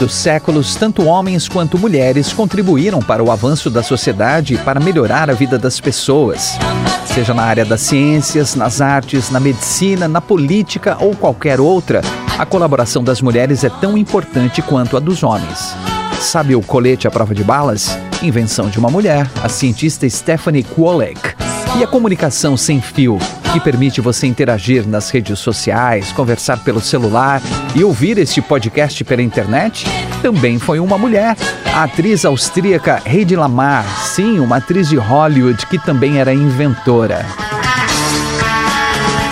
Dos séculos, tanto homens quanto mulheres contribuíram para o avanço da sociedade e para melhorar a vida das pessoas. Seja na área das ciências, nas artes, na medicina, na política ou qualquer outra, a colaboração das mulheres é tão importante quanto a dos homens. Sabe o colete à prova de balas? Invenção de uma mulher, a cientista Stephanie Kwolek. E a comunicação sem fio, que permite você interagir nas redes sociais, conversar pelo celular e ouvir este podcast pela internet, também foi uma mulher. A atriz austríaca Heidi Lamar, sim, uma atriz de Hollywood que também era inventora.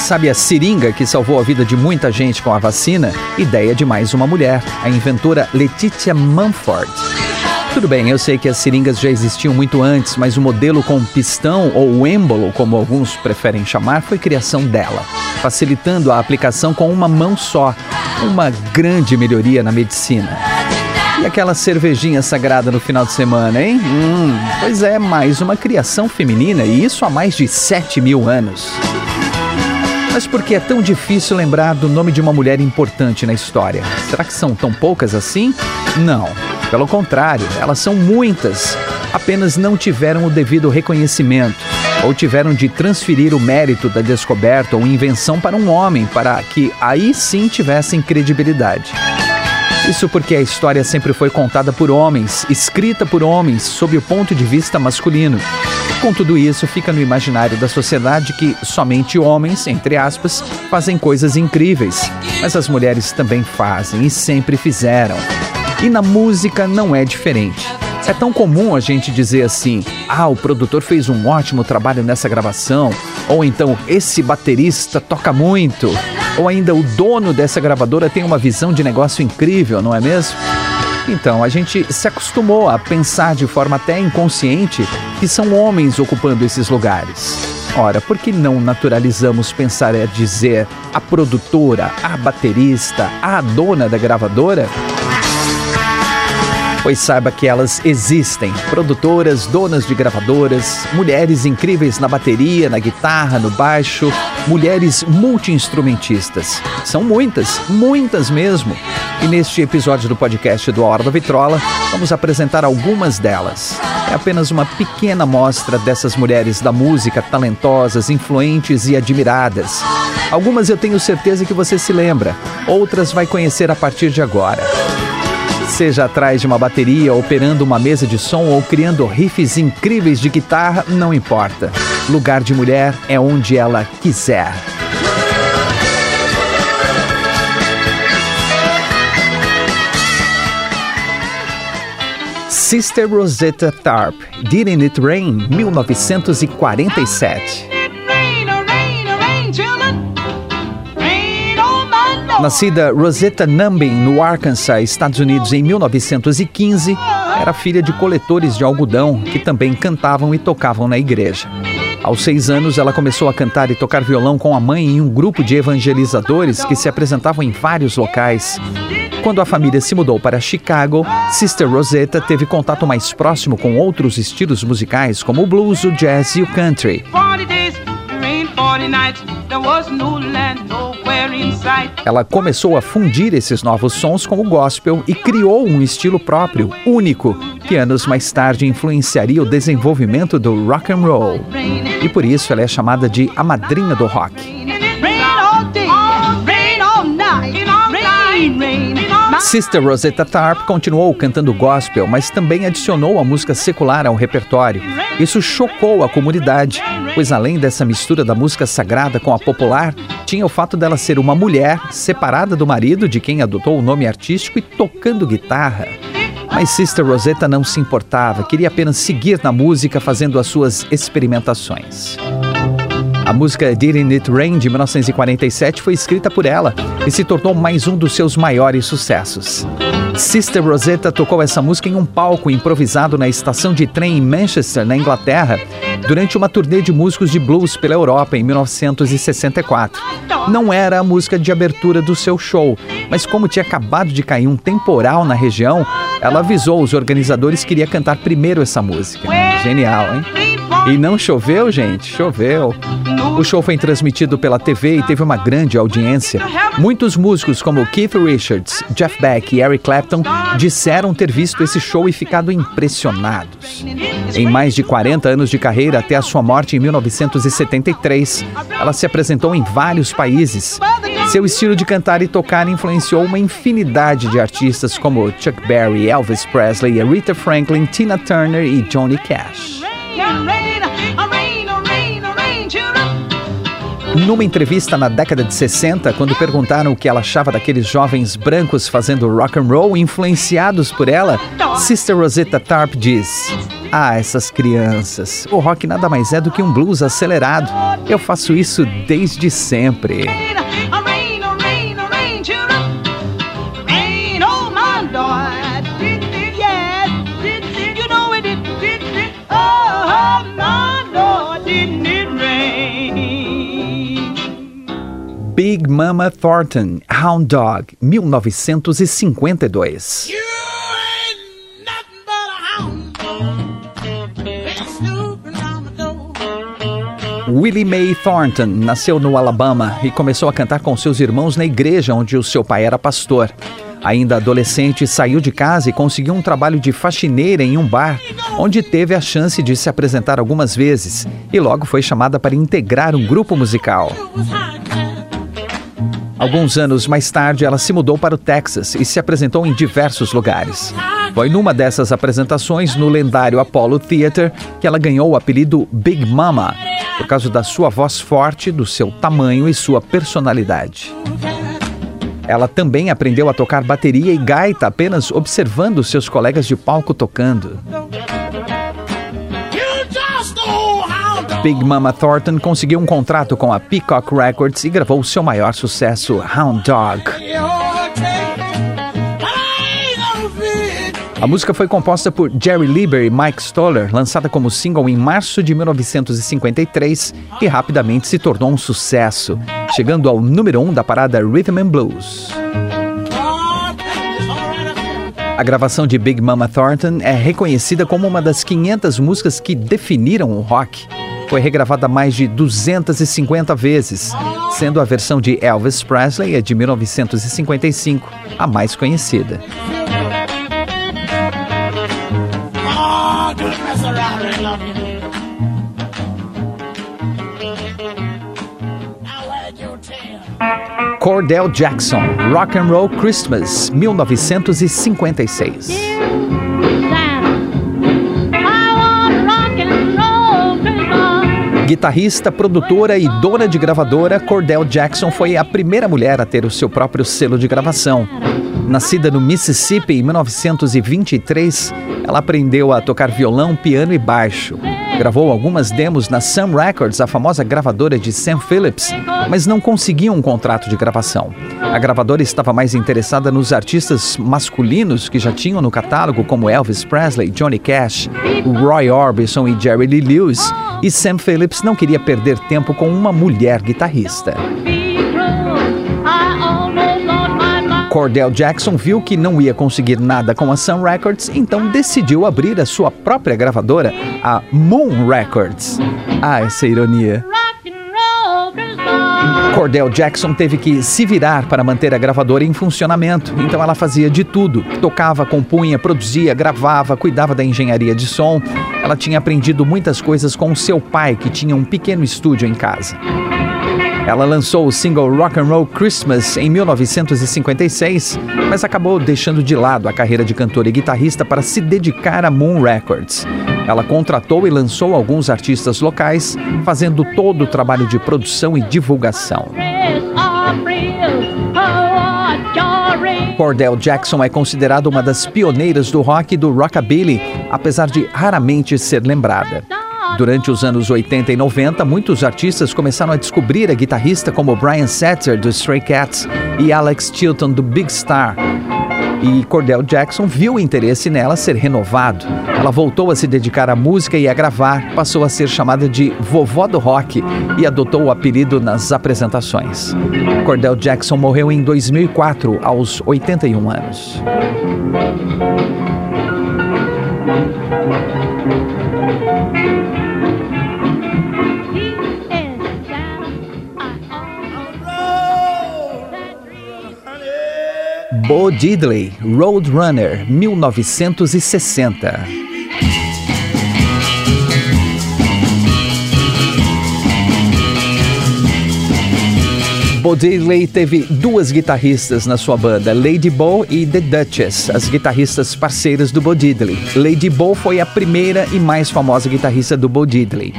Sabe a seringa que salvou a vida de muita gente com a vacina? Ideia de mais uma mulher, a inventora Letitia Mumford. Tudo bem, eu sei que as seringas já existiam muito antes, mas o modelo com pistão ou êmbolo, como alguns preferem chamar, foi criação dela, facilitando a aplicação com uma mão só. Uma grande melhoria na medicina. E aquela cervejinha sagrada no final de semana, hein? Hum, pois é, mais uma criação feminina e isso há mais de 7 mil anos. Mas por que é tão difícil lembrar do nome de uma mulher importante na história? Será que são tão poucas assim? Não. Pelo contrário, elas são muitas, apenas não tiveram o devido reconhecimento ou tiveram de transferir o mérito da descoberta ou invenção para um homem para que aí sim tivessem credibilidade. Isso porque a história sempre foi contada por homens, escrita por homens, sob o ponto de vista masculino. Com tudo isso, fica no imaginário da sociedade que somente homens, entre aspas, fazem coisas incríveis. Mas as mulheres também fazem e sempre fizeram. E na música não é diferente. É tão comum a gente dizer assim: ah, o produtor fez um ótimo trabalho nessa gravação, ou então esse baterista toca muito, ou ainda o dono dessa gravadora tem uma visão de negócio incrível, não é mesmo? Então, a gente se acostumou a pensar de forma até inconsciente que são homens ocupando esses lugares. Ora, por que não naturalizamos pensar é dizer a produtora, a baterista, a dona da gravadora? Pois saiba que elas existem. Produtoras, donas de gravadoras, mulheres incríveis na bateria, na guitarra, no baixo, mulheres multi-instrumentistas. São muitas, muitas mesmo. E neste episódio do podcast do A Hora da Vitrola, vamos apresentar algumas delas. É apenas uma pequena amostra dessas mulheres da música talentosas, influentes e admiradas. Algumas eu tenho certeza que você se lembra, outras vai conhecer a partir de agora. Seja atrás de uma bateria, operando uma mesa de som ou criando riffs incríveis de guitarra, não importa. Lugar de mulher é onde ela quiser. Sister Rosetta Tharpe, Didn't It Rain, 1947. Nascida Rosetta Numbin no Arkansas, Estados Unidos, em 1915, era filha de coletores de algodão que também cantavam e tocavam na igreja. Aos seis anos, ela começou a cantar e tocar violão com a mãe em um grupo de evangelizadores que se apresentavam em vários locais. Quando a família se mudou para Chicago, Sister Rosetta teve contato mais próximo com outros estilos musicais, como o blues, o jazz e o country. Ela começou a fundir esses novos sons com o gospel e criou um estilo próprio, único, que anos mais tarde influenciaria o desenvolvimento do rock and roll. E por isso ela é chamada de a madrinha do rock. Sister Rosetta Tharpe continuou cantando gospel, mas também adicionou a música secular ao repertório. Isso chocou a comunidade, pois além dessa mistura da música sagrada com a popular, tinha o fato dela ser uma mulher separada do marido, de quem adotou o nome artístico, e tocando guitarra. Mas Sister Rosetta não se importava, queria apenas seguir na música fazendo as suas experimentações. A música Didn't It Rain de 1947 foi escrita por ela e se tornou mais um dos seus maiores sucessos. Sister Rosetta tocou essa música em um palco improvisado na estação de trem em Manchester, na Inglaterra, durante uma turnê de músicos de blues pela Europa em 1964. Não era a música de abertura do seu show, mas como tinha acabado de cair um temporal na região, ela avisou os organizadores que iria cantar primeiro essa música. Genial, hein? E não choveu, gente? Choveu. O show foi transmitido pela TV e teve uma grande audiência. Muitos músicos como Keith Richards, Jeff Beck e Eric Clapton disseram ter visto esse show e ficado impressionados. Em mais de 40 anos de carreira, até a sua morte em 1973, ela se apresentou em vários países. Seu estilo de cantar e tocar influenciou uma infinidade de artistas como Chuck Berry, Elvis Presley, Aretha Franklin, Tina Turner e Johnny Cash. Numa entrevista na década de 60, quando perguntaram o que ela achava daqueles jovens brancos fazendo rock and roll influenciados por ela, Sister Rosetta Tarp diz: "Ah, essas crianças. O rock nada mais é do que um blues acelerado. Eu faço isso desde sempre." Big Mama Thornton, Hound Dog, 1952. Willie Mae Thornton nasceu no Alabama e começou a cantar com seus irmãos na igreja onde o seu pai era pastor. Ainda adolescente, saiu de casa e conseguiu um trabalho de faxineira em um bar, onde teve a chance de se apresentar algumas vezes e logo foi chamada para integrar um grupo musical. Alguns anos mais tarde, ela se mudou para o Texas e se apresentou em diversos lugares. Foi numa dessas apresentações, no lendário Apollo Theater, que ela ganhou o apelido Big Mama, por causa da sua voz forte, do seu tamanho e sua personalidade. Ela também aprendeu a tocar bateria e gaita apenas observando seus colegas de palco tocando. Big Mama Thornton conseguiu um contrato com a Peacock Records e gravou seu maior sucesso, Hound Dog. A música foi composta por Jerry Lieber e Mike Stoller, lançada como single em março de 1953 e rapidamente se tornou um sucesso, chegando ao número 1 um da parada Rhythm and Blues. A gravação de Big Mama Thornton é reconhecida como uma das 500 músicas que definiram o rock. Foi regravada mais de 250 vezes, sendo a versão de Elvis Presley, a de 1955, a mais conhecida. Cordell Jackson, Rock and Roll Christmas, 1956. Guitarrista, produtora e dona de gravadora, Cordell Jackson foi a primeira mulher a ter o seu próprio selo de gravação. Nascida no Mississippi em 1923, ela aprendeu a tocar violão, piano e baixo. Gravou algumas demos na Sun Records, a famosa gravadora de Sam Phillips, mas não conseguiu um contrato de gravação. A gravadora estava mais interessada nos artistas masculinos que já tinham no catálogo, como Elvis Presley, Johnny Cash, Roy Orbison e Jerry Lee Lewis, e Sam Phillips não queria perder tempo com uma mulher guitarrista. Cordell Jackson viu que não ia conseguir nada com a Sun Records, então decidiu abrir a sua própria gravadora, a Moon Records. Ah, essa ironia. Cordell Jackson teve que se virar para manter a gravadora em funcionamento, então ela fazia de tudo: tocava, compunha, produzia, gravava, cuidava da engenharia de som. Ela tinha aprendido muitas coisas com seu pai, que tinha um pequeno estúdio em casa. Ela lançou o single Rock and Roll Christmas em 1956, mas acabou deixando de lado a carreira de cantora e guitarrista para se dedicar a Moon Records. Ela contratou e lançou alguns artistas locais, fazendo todo o trabalho de produção e divulgação. Cordell Jackson é considerada uma das pioneiras do rock e do rockabilly, apesar de raramente ser lembrada. Durante os anos 80 e 90, muitos artistas começaram a descobrir a guitarrista como Brian Setzer, do Stray Cats, e Alex Chilton, do Big Star. E Cordell Jackson viu o interesse nela ser renovado. Ela voltou a se dedicar à música e a gravar, passou a ser chamada de vovó do rock e adotou o apelido nas apresentações. Cordell Jackson morreu em 2004, aos 81 anos. Bo Diddley, Roadrunner, 1960. Bo Diddley teve duas guitarristas na sua banda, Lady Bo e The Duchess, as guitarristas parceiras do Bo Diddley. Lady Bo foi a primeira e mais famosa guitarrista do Bo Diddley.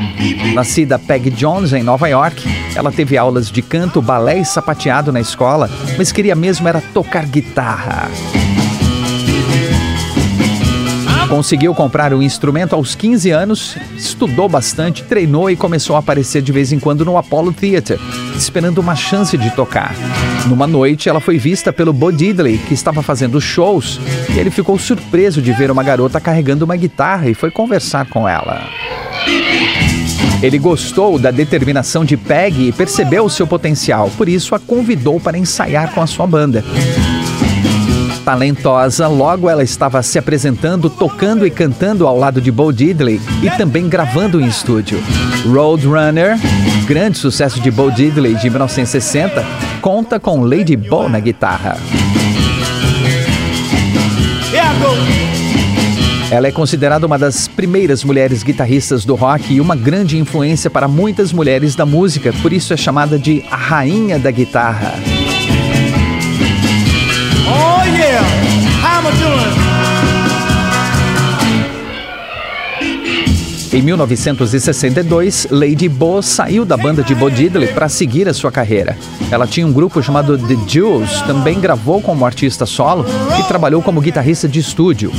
Nascida Peg Jones em Nova York, ela teve aulas de canto, balé e sapateado na escola, mas queria mesmo era tocar guitarra. Conseguiu comprar o instrumento aos 15 anos, estudou bastante, treinou e começou a aparecer de vez em quando no Apollo Theater, esperando uma chance de tocar. Numa noite, ela foi vista pelo Bo Diddley, que estava fazendo shows, e ele ficou surpreso de ver uma garota carregando uma guitarra e foi conversar com ela. Ele gostou da determinação de Peg e percebeu o seu potencial, por isso a convidou para ensaiar com a sua banda talentosa, logo ela estava se apresentando, tocando e cantando ao lado de Bo Diddley e também gravando em estúdio. Roadrunner, grande sucesso de Bo Diddley de 1960, conta com Lady Bo na guitarra. Ela é considerada uma das primeiras mulheres guitarristas do rock e uma grande influência para muitas mulheres da música, por isso é chamada de a rainha da guitarra. Oh yeah? Em 1962, Lady Bo saiu da banda de Bo Diddley para seguir a sua carreira. Ela tinha um grupo chamado The Jewels, também gravou como artista solo e trabalhou como guitarrista de estúdio.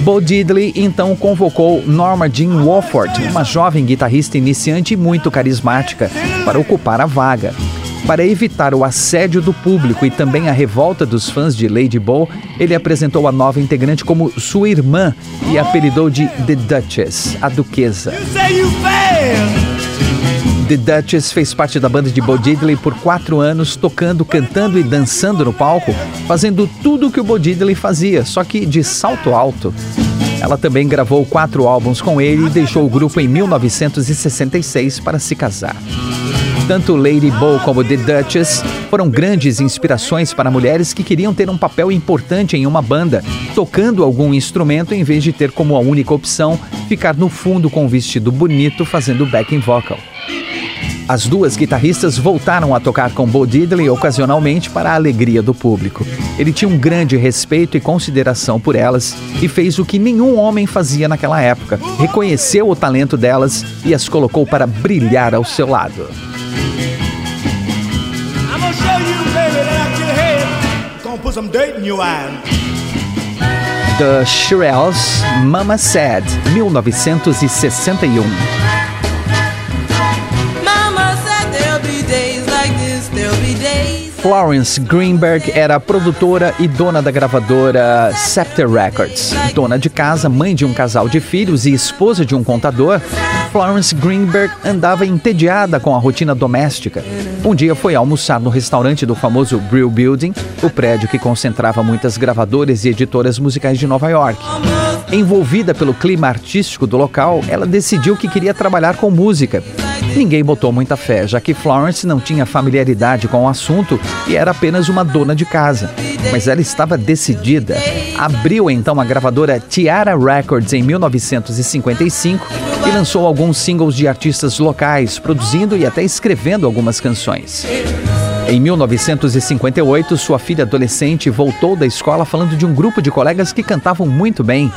Bo Diddley então convocou Norma Jean Wofford, uma jovem guitarrista iniciante e muito carismática, para ocupar a vaga. Para evitar o assédio do público e também a revolta dos fãs de Lady Bo, ele apresentou a nova integrante como sua irmã e apelidou de The Duchess, a Duquesa. The Duchess fez parte da banda de Bo Diddley por quatro anos, tocando, cantando e dançando no palco, fazendo tudo o que o Bo Diddley fazia, só que de salto alto. Ela também gravou quatro álbuns com ele e deixou o grupo em 1966 para se casar. Tanto Lady Bo como The Duchess foram grandes inspirações para mulheres que queriam ter um papel importante em uma banda, tocando algum instrumento em vez de ter como a única opção ficar no fundo com um vestido bonito fazendo backing vocal. As duas guitarristas voltaram a tocar com Bo Diddley ocasionalmente para a alegria do público. Ele tinha um grande respeito e consideração por elas e fez o que nenhum homem fazia naquela época: reconheceu o talento delas e as colocou para brilhar ao seu lado. Some dirt in your eye. The Shirelles, Mama Said, 1961. Mama said there'll be days like this, there'll be days. Florence Greenberg era produtora e dona da gravadora Scepter Records. Dona de casa, mãe de um casal de filhos e esposa de um contador, Florence Greenberg andava entediada com a rotina doméstica. Um dia foi almoçar no restaurante do famoso Brill Building, o prédio que concentrava muitas gravadoras e editoras musicais de Nova York. Envolvida pelo clima artístico do local, ela decidiu que queria trabalhar com música. Ninguém botou muita fé, já que Florence não tinha familiaridade com o assunto e era apenas uma dona de casa. Mas ela estava decidida. Abriu então a gravadora Tiara Records em 1955 e lançou alguns singles de artistas locais, produzindo e até escrevendo algumas canções. Em 1958, sua filha adolescente voltou da escola falando de um grupo de colegas que cantavam muito bem.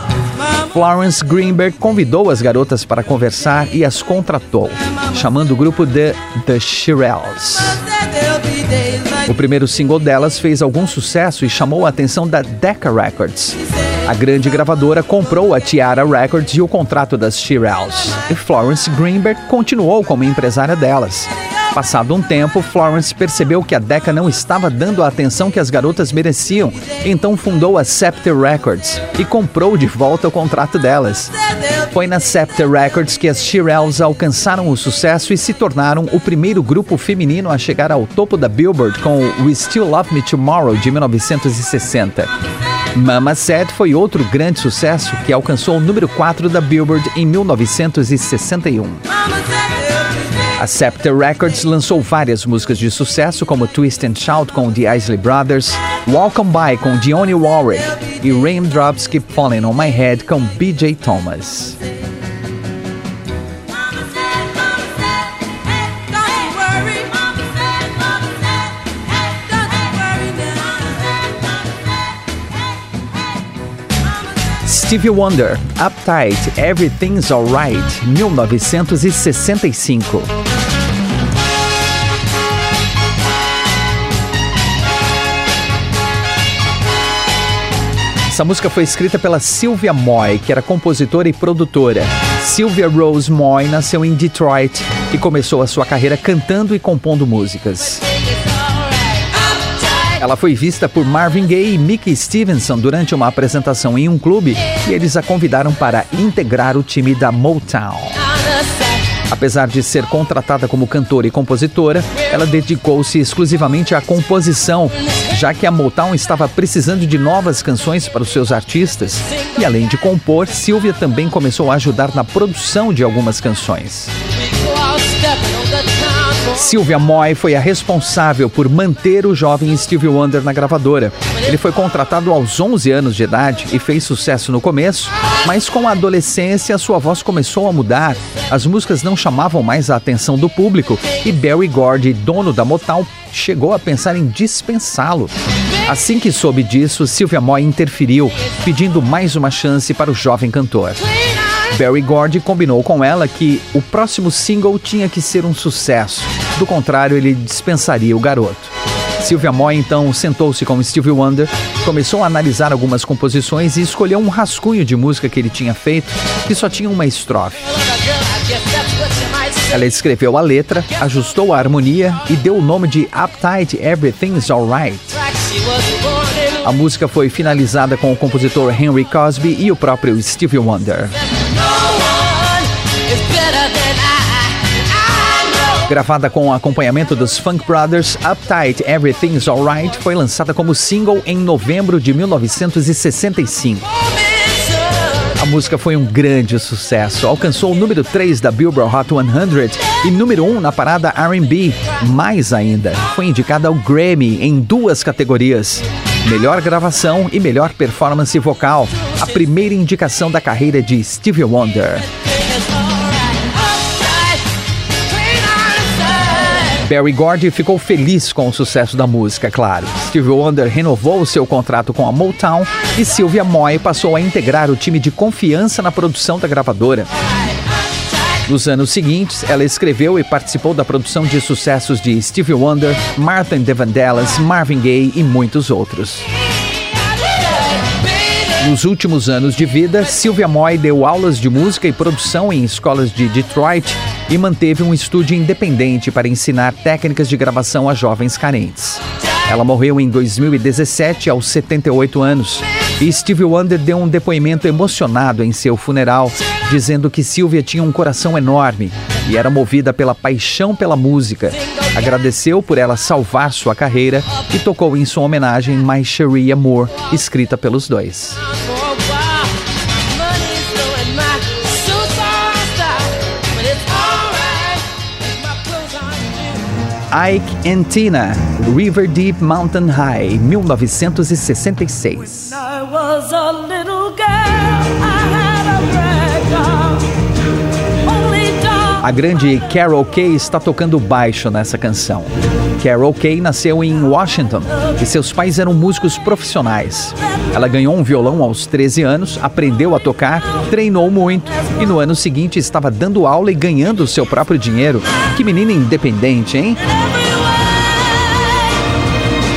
Florence Greenberg convidou as garotas para conversar e as contratou, chamando o grupo de The Shirelles. O primeiro single delas fez algum sucesso e chamou a atenção da Decca Records. A grande gravadora comprou a Tiara Records e o contrato das Shirelles, e Florence Greenberg continuou como empresária delas. Passado um tempo, Florence percebeu que a Decca não estava dando a atenção que as garotas mereciam, então fundou a Scepter Records e comprou de volta o contrato delas. Foi na Scepter Records que as Shirelles alcançaram o sucesso e se tornaram o primeiro grupo feminino a chegar ao topo da Billboard com o We Still Love Me Tomorrow de 1960. Mama Said foi outro grande sucesso que alcançou o número 4 da Billboard em 1961. A Scepter Records lançou várias músicas de sucesso, como Twist and Shout com The Isley Brothers, Welcome By com Dionne Warwick e Raindrops Keep Falling on My Head com B.J. Thomas. Stevie Wonder, Uptight, Everything's Alright, 1965. Essa música foi escrita pela Sylvia Moy, que era compositora e produtora. Sylvia Rose Moy nasceu em Detroit e começou a sua carreira cantando e compondo músicas. Ela foi vista por Marvin Gaye e Mickey Stevenson durante uma apresentação em um clube e eles a convidaram para integrar o time da Motown. Apesar de ser contratada como cantora e compositora, ela dedicou-se exclusivamente à composição, já que a Motown estava precisando de novas canções para os seus artistas. E além de compor, Sylvia também começou a ajudar na produção de algumas canções. Sylvia Moy foi a responsável por manter o jovem Stevie Wonder na gravadora. Ele foi contratado aos 11 anos de idade e fez sucesso no começo, mas com a adolescência sua voz começou a mudar. As músicas não chamavam mais a atenção do público e Barry Gordy, dono da Motown, chegou a pensar em dispensá-lo. Assim que soube disso, Sylvia Moy interferiu, pedindo mais uma chance para o jovem cantor. Barry Gordy combinou com ela que o próximo single tinha que ser um sucesso, do contrário, ele dispensaria o garoto. Sylvia Moy então sentou-se com Stevie Wonder, começou a analisar algumas composições e escolheu um rascunho de música que ele tinha feito, que só tinha uma estrofe. Ela escreveu a letra, ajustou a harmonia e deu o nome de Uptight Everything's Alright. A música foi finalizada com o compositor Henry Cosby e o próprio Stevie Wonder. Gravada com o acompanhamento dos Funk Brothers, Uptight Everything's Alright foi lançada como single em novembro de 1965. A música foi um grande sucesso, alcançou o número 3 da Billboard Hot 100 e número 1 na parada R&B. Mais ainda, foi indicada ao Grammy em duas categorias: melhor gravação e melhor performance vocal, a primeira indicação da carreira de Stevie Wonder. Barry Gordy ficou feliz com o sucesso da música, claro. Stevie Wonder renovou seu contrato com a Motown e Sylvia Moy passou a integrar o time de confiança na produção da gravadora. Nos anos seguintes, ela escreveu e participou da produção de sucessos de Stevie Wonder, Martin de Vandellas, Marvin Gaye e muitos outros. Nos últimos anos de vida, Sylvia Moy deu aulas de música e produção em escolas de Detroit e manteve um estúdio independente para ensinar técnicas de gravação a jovens carentes. Ela morreu em 2017 aos 78 anos e Stevie Wonder deu um depoimento emocionado em seu funeral, dizendo que Sylvia tinha um coração enorme e era movida pela paixão pela música. Agradeceu por ela salvar sua carreira e tocou em sua homenagem My Cherie Moore, escrita pelos dois. Ike and Tina, River Deep Mountain High, 1966. A grande Carol Kay está tocando baixo nessa canção. Carol Kay nasceu em Washington e seus pais eram músicos profissionais. Ela ganhou um violão aos 13 anos, aprendeu a tocar, treinou muito e no ano seguinte estava dando aula e ganhando seu próprio dinheiro. Que menina independente, hein?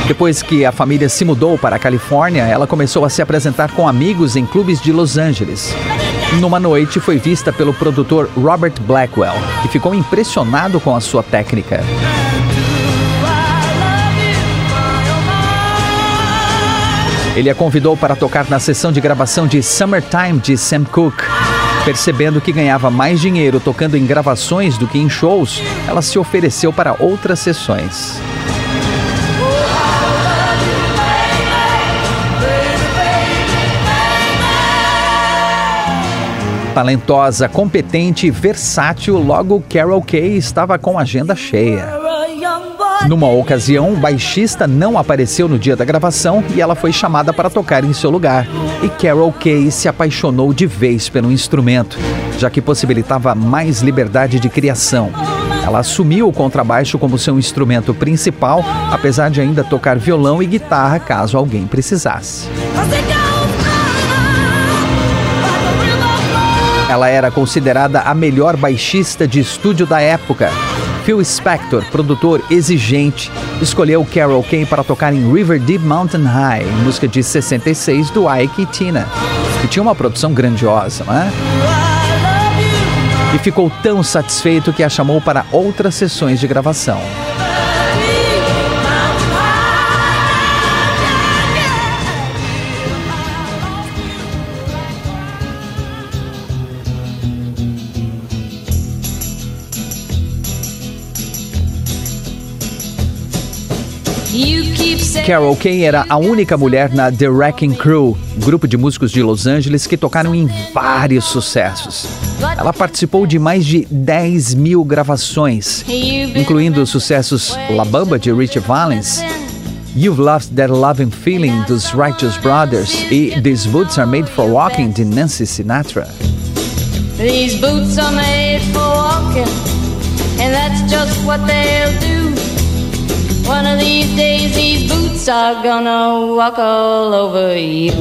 Depois que a família se mudou para a Califórnia, ela começou a se apresentar com amigos em clubes de Los Angeles. Numa noite, foi vista pelo produtor Robert Blackwell, que ficou impressionado com a sua técnica. Ele a convidou para tocar na sessão de gravação de Summertime de Sam Cooke. Percebendo que ganhava mais dinheiro tocando em gravações do que em shows, ela se ofereceu para outras sessões. Talentosa, competente e versátil, logo Carol Kay estava com agenda cheia. Numa ocasião, o baixista não apareceu no dia da gravação e ela foi chamada para tocar em seu lugar. E Carol Kay se apaixonou de vez pelo instrumento, já que possibilitava mais liberdade de criação. Ela assumiu o contrabaixo como seu instrumento principal, apesar de ainda tocar violão e guitarra caso alguém precisasse. Ela era considerada a melhor baixista de estúdio da época. Phil Spector, produtor exigente, escolheu Carol Kay para tocar em River Deep Mountain High, música de 66 do Ike e Tina, que tinha uma produção grandiosa, né? E ficou tão satisfeito que a chamou para outras sessões de gravação. Carol Kay era a única mulher na The Wrecking Crew, grupo de músicos de Los Angeles que tocaram em vários sucessos. Ela participou de mais de 10 mil gravações, incluindo os sucessos La Bamba de Rich Valens, You've Lost That Loving Feeling dos Righteous Brothers e These Boots Are Made for Walking de Nancy Sinatra. These boots are made for walking, and that's just what they'll do.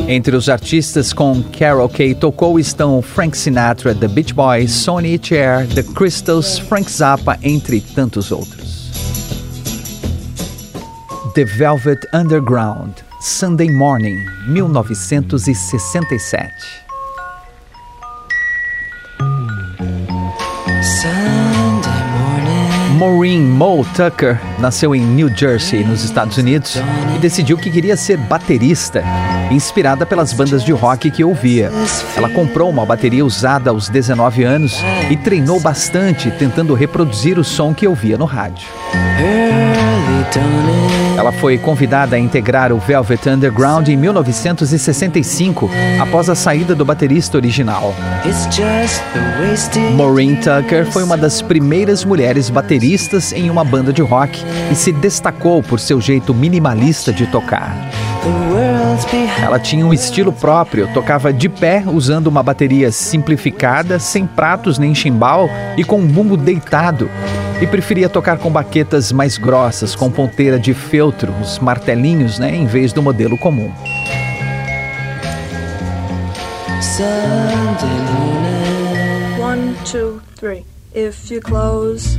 Entre os artistas com Carol Kay tocou estão Frank Sinatra, The Beach Boys, Sonny Cher, The Crystals, Frank Zappa, entre tantos outros. The Velvet Underground, Sunday Morning, 1967. Maureen Mo Tucker nasceu em New Jersey, nos Estados Unidos, e decidiu que queria ser baterista, inspirada pelas bandas de rock que ouvia. Ela comprou uma bateria usada aos 19 anos e treinou bastante, tentando reproduzir o som que ouvia no rádio. Ela foi convidada a integrar o Velvet Underground em 1965, após a saída do baterista original. Maureen Tucker foi uma das primeiras mulheres bateristas em uma banda de rock e se destacou por seu jeito minimalista de tocar. Ela tinha um estilo próprio, tocava de pé usando uma bateria simplificada, sem pratos nem chimbal e com um bumbo deitado e preferia tocar com baquetas mais grossas, com ponteira de feltro, os martelinhos, né, em vez do modelo comum. One, two, three. If you close.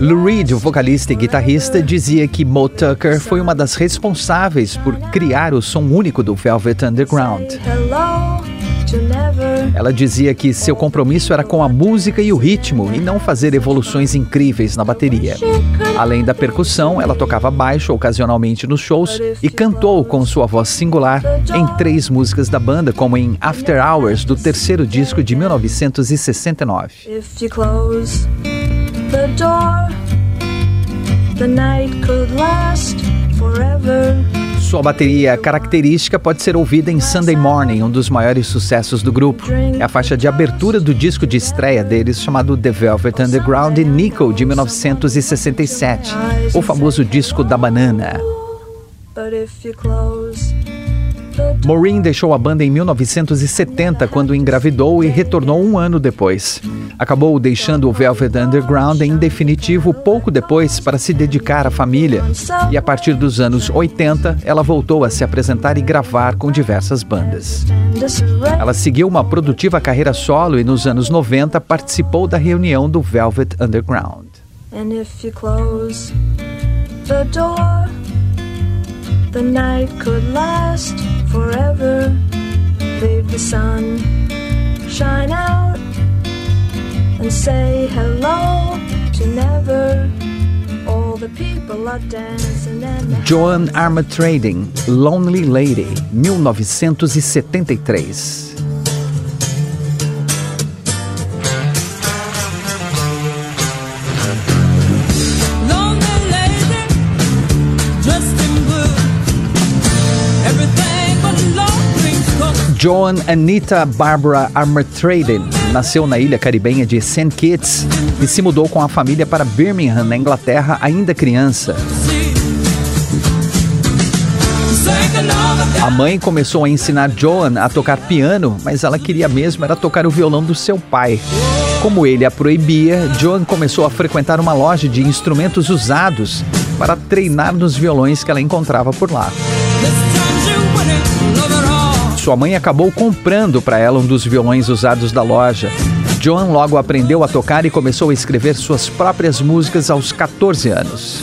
Lou Reed, o vocalista e guitarrista, dizia que Mo Tucker foi uma das responsáveis por criar o som único do Velvet Underground. Ela dizia que seu compromisso era com a música e o ritmo e não fazer evoluções incríveis na bateria. Além da percussão, ela tocava baixo ocasionalmente nos shows e cantou com sua voz singular em três músicas da banda, como em After Hours, do terceiro disco de 1969. Sua bateria característica pode ser ouvida em Sunday Morning, um dos maiores sucessos do grupo. É a faixa de abertura do disco de estreia deles, chamado The Velvet Underground e Nico, de 1967, o famoso disco da banana. Maureen deixou a banda em 1970 quando engravidou e retornou um ano depois. Acabou deixando o Velvet Underground em definitivo pouco depois para se dedicar à família. E a partir dos anos 80, ela voltou a se apresentar e gravar com diversas bandas. Ela seguiu uma produtiva carreira solo e nos anos 90 participou da reunião do Velvet Underground. the night could last forever. Leave the sun shine out and say hello to never. All the people are dancing and Joan Armatrading, Lonely Lady, 1973. Joan Anita Barbara Armatrading nasceu na ilha caribenha de St. Kitts e se mudou com a família para Birmingham, na Inglaterra, ainda criança. A mãe começou a ensinar Joan a tocar piano, mas ela queria mesmo era tocar o violão do seu pai. Como ele a proibia, Joan começou a frequentar uma loja de instrumentos usados para treinar nos violões que ela encontrava por lá. Sua mãe acabou comprando para ela um dos violões usados da loja. Joan logo aprendeu a tocar e começou a escrever suas próprias músicas aos 14 anos.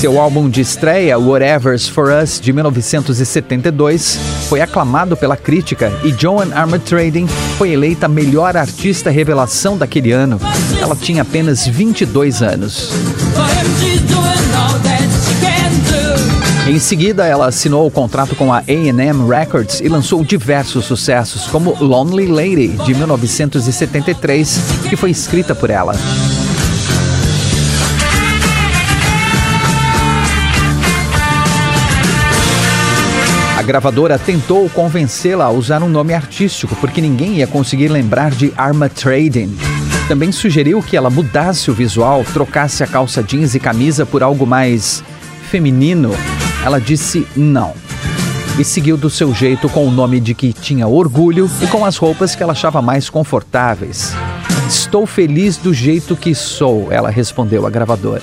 Seu álbum de estreia, Whatever's For Us, de 1972, foi aclamado pela crítica e Joan Armatrading foi eleita a melhor artista revelação daquele ano. Ela tinha apenas 22 anos. Em seguida, ela assinou o contrato com a A&M Records e lançou diversos sucessos, como Lonely Lady, de 1973, que foi escrita por ela. A gravadora tentou convencê-la a usar um nome artístico, porque ninguém ia conseguir lembrar de Arma Trading. Também sugeriu que ela mudasse o visual, trocasse a calça jeans e camisa por algo mais feminino ela disse não. E seguiu do seu jeito com o nome de que tinha orgulho e com as roupas que ela achava mais confortáveis. Estou feliz do jeito que sou, ela respondeu à gravadora.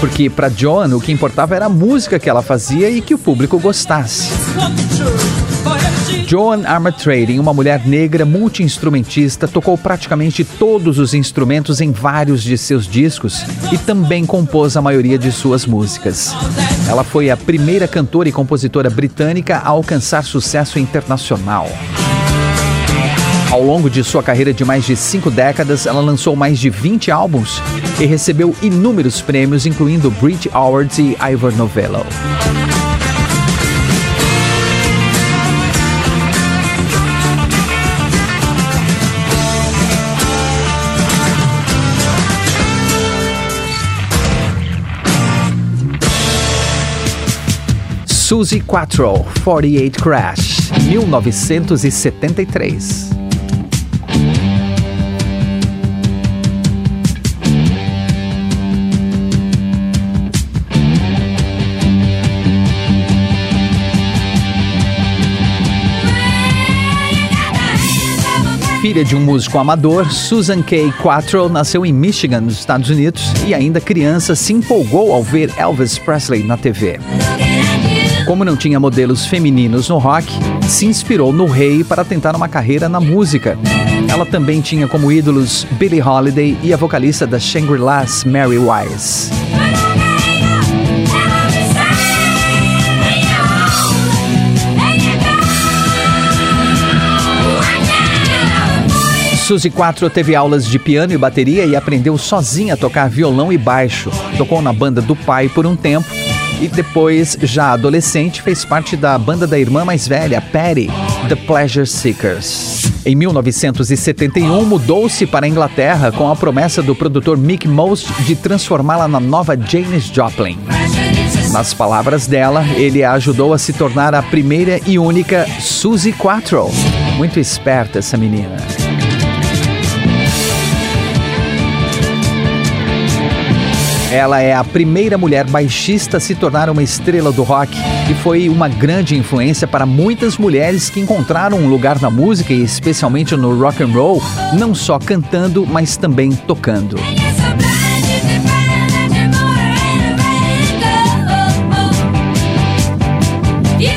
Porque para John o que importava era a música que ela fazia e que o público gostasse. Joan Armatrading, uma mulher negra multi-instrumentista, tocou praticamente todos os instrumentos em vários de seus discos e também compôs a maioria de suas músicas. Ela foi a primeira cantora e compositora britânica a alcançar sucesso internacional. Ao longo de sua carreira de mais de cinco décadas, ela lançou mais de 20 álbuns e recebeu inúmeros prêmios, incluindo Brit Awards e Ivor Novello. Suzy Quattro, 48 Crash, 1973. Filha de um músico amador, Susan K. Quattro nasceu em Michigan, nos Estados Unidos, e ainda criança se empolgou ao ver Elvis Presley na TV. Como não tinha modelos femininos no rock, se inspirou no rei para tentar uma carreira na música. Ela também tinha como ídolos Billie Holiday e a vocalista da Shangri-Las, Mary Wise. Suzy Quatro teve aulas de piano e bateria e aprendeu sozinha a tocar violão e baixo. Tocou na banda do pai por um tempo e depois, já adolescente, fez parte da banda da irmã mais velha, Patty, The Pleasure Seekers. Em 1971, mudou-se para a Inglaterra com a promessa do produtor Mick Most de transformá-la na nova Janis Joplin. Nas palavras dela, ele a ajudou a se tornar a primeira e única Suzy Quattro. Muito esperta essa menina. Ela é a primeira mulher baixista a se tornar uma estrela do rock e foi uma grande influência para muitas mulheres que encontraram um lugar na música e especialmente no rock and roll, não só cantando, mas também tocando.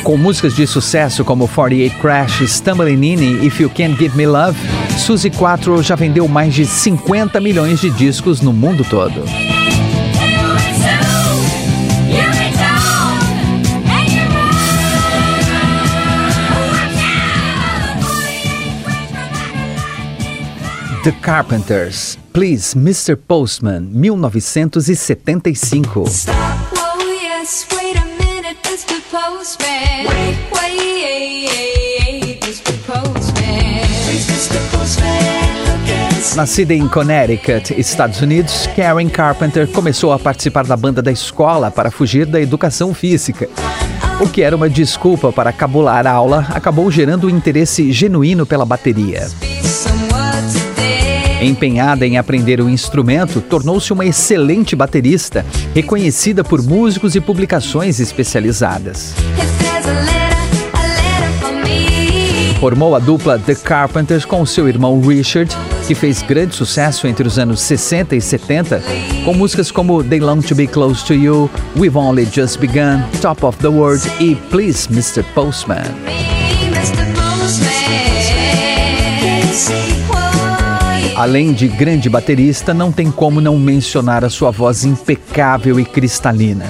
Com músicas de sucesso como 48 Crash, Stumbling In e If You Can't Give Me Love, Suzy Quattro já vendeu mais de 50 milhões de discos no mundo todo. The Carpenters, Please Mr. Postman, 1975. Stop, whoa, yes, wait a minute, Mr. Postman. Wait, wait, Mr. Postman. Please, Mr. Postman. Nascida em Connecticut, Estados Unidos, Karen Carpenter começou a participar da banda da escola para fugir da educação física. O que era uma desculpa para cabular a aula acabou gerando um interesse genuíno pela bateria. Empenhada em aprender o instrumento, tornou-se uma excelente baterista, reconhecida por músicos e publicações especializadas. Formou a dupla The Carpenters com seu irmão Richard, que fez grande sucesso entre os anos 60 e 70, com músicas como They Long to Be Close to You, We've Only Just Begun, Top of the World e Please Mr. Postman. Além de grande baterista, não tem como não mencionar a sua voz impecável e cristalina.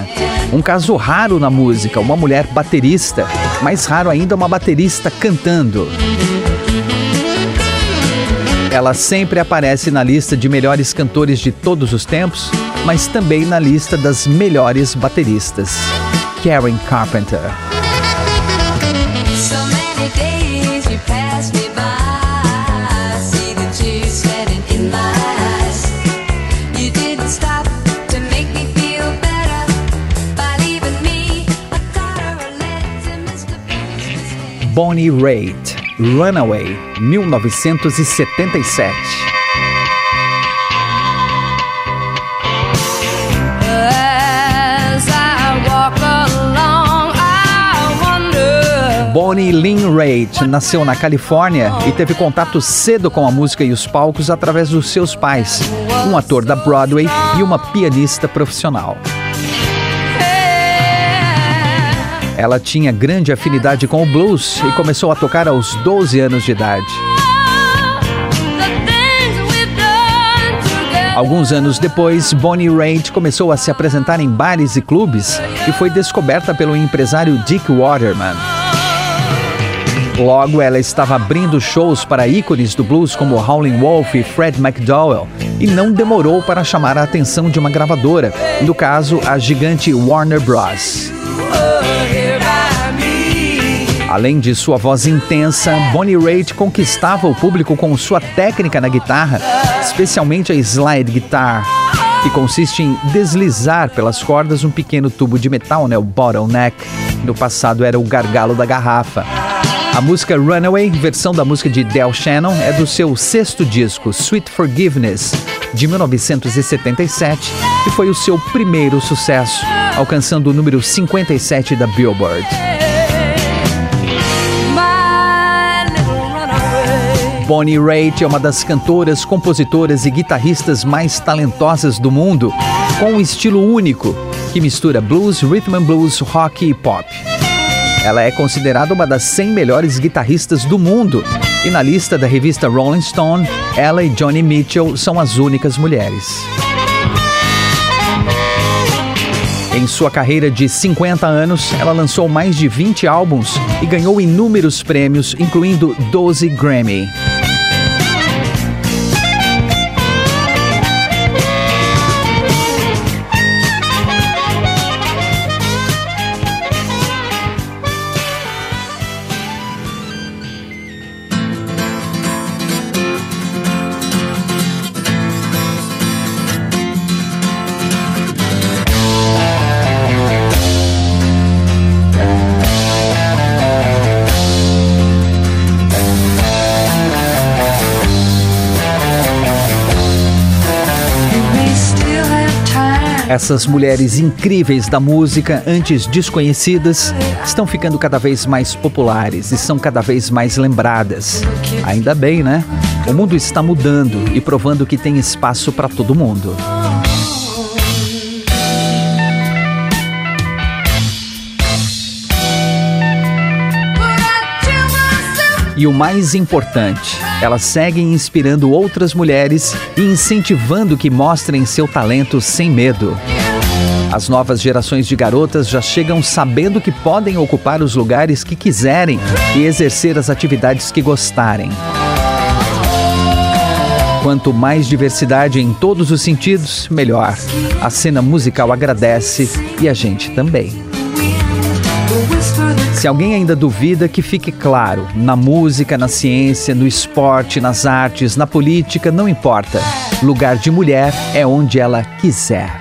Um caso raro na música, uma mulher baterista, mais raro ainda uma baterista cantando. Ela sempre aparece na lista de melhores cantores de todos os tempos, mas também na lista das melhores bateristas. Karen Carpenter. Bonnie Raitt, Runaway, 1977. Bonnie Lynn Raitt nasceu na Califórnia e teve contato cedo com a música e os palcos através dos seus pais, um ator da Broadway e uma pianista profissional. Ela tinha grande afinidade com o blues e começou a tocar aos 12 anos de idade. Alguns anos depois, Bonnie Raitt começou a se apresentar em bares e clubes e foi descoberta pelo empresário Dick Waterman. Logo, ela estava abrindo shows para ícones do blues como Howlin' Wolf e Fred McDowell e não demorou para chamar a atenção de uma gravadora, no caso, a gigante Warner Bros. Além de sua voz intensa, Bonnie Raitt conquistava o público com sua técnica na guitarra, especialmente a slide guitar, que consiste em deslizar pelas cordas um pequeno tubo de metal, né, o bottleneck. No passado era o gargalo da garrafa. A música Runaway, versão da música de Del Shannon, é do seu sexto disco, Sweet Forgiveness, de 1977, e foi o seu primeiro sucesso, alcançando o número 57 da Billboard. Bonnie Raitt é uma das cantoras, compositoras e guitarristas mais talentosas do mundo, com um estilo único que mistura blues, rhythm and blues, rock e pop. Ela é considerada uma das 100 melhores guitarristas do mundo e na lista da revista Rolling Stone, ela e Johnny Mitchell são as únicas mulheres. Em sua carreira de 50 anos, ela lançou mais de 20 álbuns e ganhou inúmeros prêmios, incluindo 12 Grammy. Essas mulheres incríveis da música, antes desconhecidas, estão ficando cada vez mais populares e são cada vez mais lembradas. Ainda bem, né? O mundo está mudando e provando que tem espaço para todo mundo. E o mais importante, elas seguem inspirando outras mulheres e incentivando que mostrem seu talento sem medo. As novas gerações de garotas já chegam sabendo que podem ocupar os lugares que quiserem e exercer as atividades que gostarem. Quanto mais diversidade em todos os sentidos, melhor. A cena musical agradece e a gente também. Se alguém ainda duvida, que fique claro: na música, na ciência, no esporte, nas artes, na política, não importa. Lugar de mulher é onde ela quiser.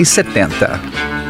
70.